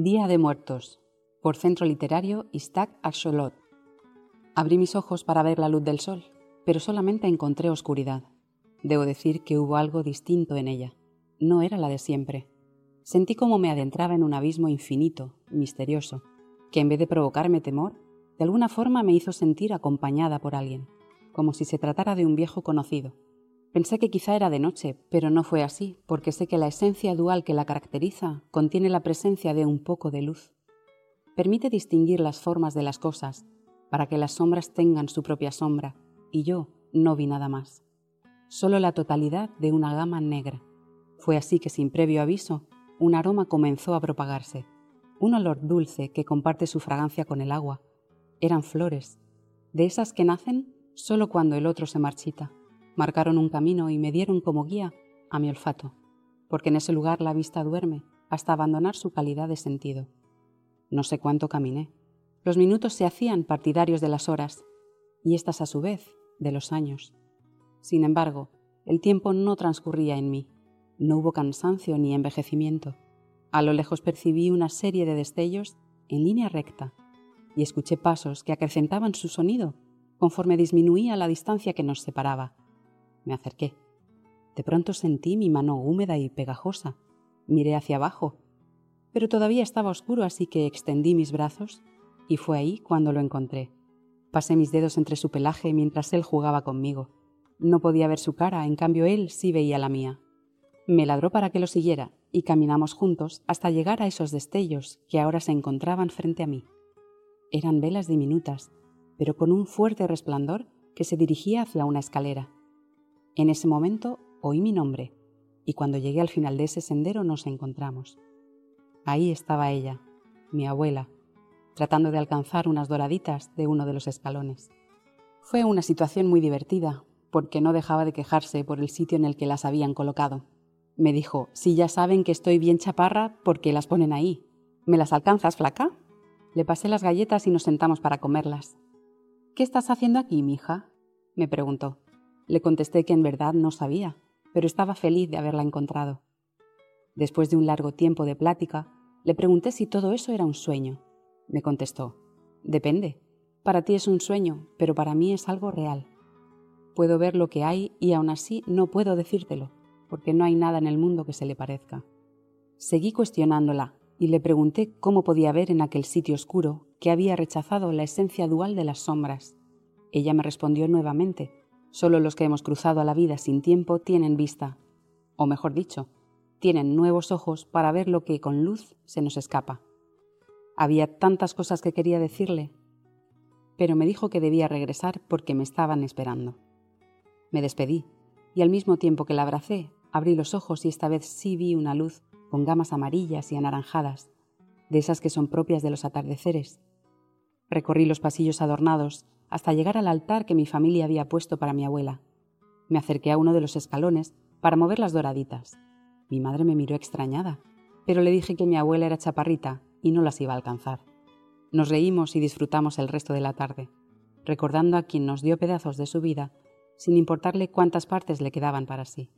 Día de Muertos, por Centro Literario Istak Axolot. Abrí mis ojos para ver la luz del sol, pero solamente encontré oscuridad. Debo decir que hubo algo distinto en ella. No era la de siempre. Sentí como me adentraba en un abismo infinito, misterioso, que en vez de provocarme temor, de alguna forma me hizo sentir acompañada por alguien, como si se tratara de un viejo conocido. Pensé que quizá era de noche, pero no fue así, porque sé que la esencia dual que la caracteriza contiene la presencia de un poco de luz. Permite distinguir las formas de las cosas, para que las sombras tengan su propia sombra, y yo no vi nada más. Solo la totalidad de una gama negra. Fue así que sin previo aviso, un aroma comenzó a propagarse, un olor dulce que comparte su fragancia con el agua. Eran flores, de esas que nacen solo cuando el otro se marchita marcaron un camino y me dieron como guía a mi olfato, porque en ese lugar la vista duerme hasta abandonar su calidad de sentido. No sé cuánto caminé. Los minutos se hacían partidarios de las horas, y éstas a su vez de los años. Sin embargo, el tiempo no transcurría en mí. No hubo cansancio ni envejecimiento. A lo lejos percibí una serie de destellos en línea recta y escuché pasos que acrecentaban su sonido conforme disminuía la distancia que nos separaba. Me acerqué. De pronto sentí mi mano húmeda y pegajosa. Miré hacia abajo, pero todavía estaba oscuro, así que extendí mis brazos y fue ahí cuando lo encontré. Pasé mis dedos entre su pelaje mientras él jugaba conmigo. No podía ver su cara, en cambio él sí veía la mía. Me ladró para que lo siguiera y caminamos juntos hasta llegar a esos destellos que ahora se encontraban frente a mí. Eran velas diminutas, pero con un fuerte resplandor que se dirigía hacia una escalera. En ese momento oí mi nombre y cuando llegué al final de ese sendero nos encontramos. Ahí estaba ella, mi abuela, tratando de alcanzar unas doraditas de uno de los escalones. Fue una situación muy divertida, porque no dejaba de quejarse por el sitio en el que las habían colocado. Me dijo, si ya saben que estoy bien chaparra, ¿por qué las ponen ahí? ¿Me las alcanzas, flaca? Le pasé las galletas y nos sentamos para comerlas. ¿Qué estás haciendo aquí, mija? me preguntó. Le contesté que en verdad no sabía, pero estaba feliz de haberla encontrado. Después de un largo tiempo de plática, le pregunté si todo eso era un sueño. Me contestó, depende. Para ti es un sueño, pero para mí es algo real. Puedo ver lo que hay y aún así no puedo decírtelo, porque no hay nada en el mundo que se le parezca. Seguí cuestionándola y le pregunté cómo podía ver en aquel sitio oscuro que había rechazado la esencia dual de las sombras. Ella me respondió nuevamente, Solo los que hemos cruzado a la vida sin tiempo tienen vista, o mejor dicho, tienen nuevos ojos para ver lo que con luz se nos escapa. Había tantas cosas que quería decirle, pero me dijo que debía regresar porque me estaban esperando. Me despedí, y al mismo tiempo que la abracé, abrí los ojos y esta vez sí vi una luz con gamas amarillas y anaranjadas, de esas que son propias de los atardeceres. Recorrí los pasillos adornados hasta llegar al altar que mi familia había puesto para mi abuela. Me acerqué a uno de los escalones para mover las doraditas. Mi madre me miró extrañada, pero le dije que mi abuela era chaparrita y no las iba a alcanzar. Nos reímos y disfrutamos el resto de la tarde, recordando a quien nos dio pedazos de su vida, sin importarle cuántas partes le quedaban para sí.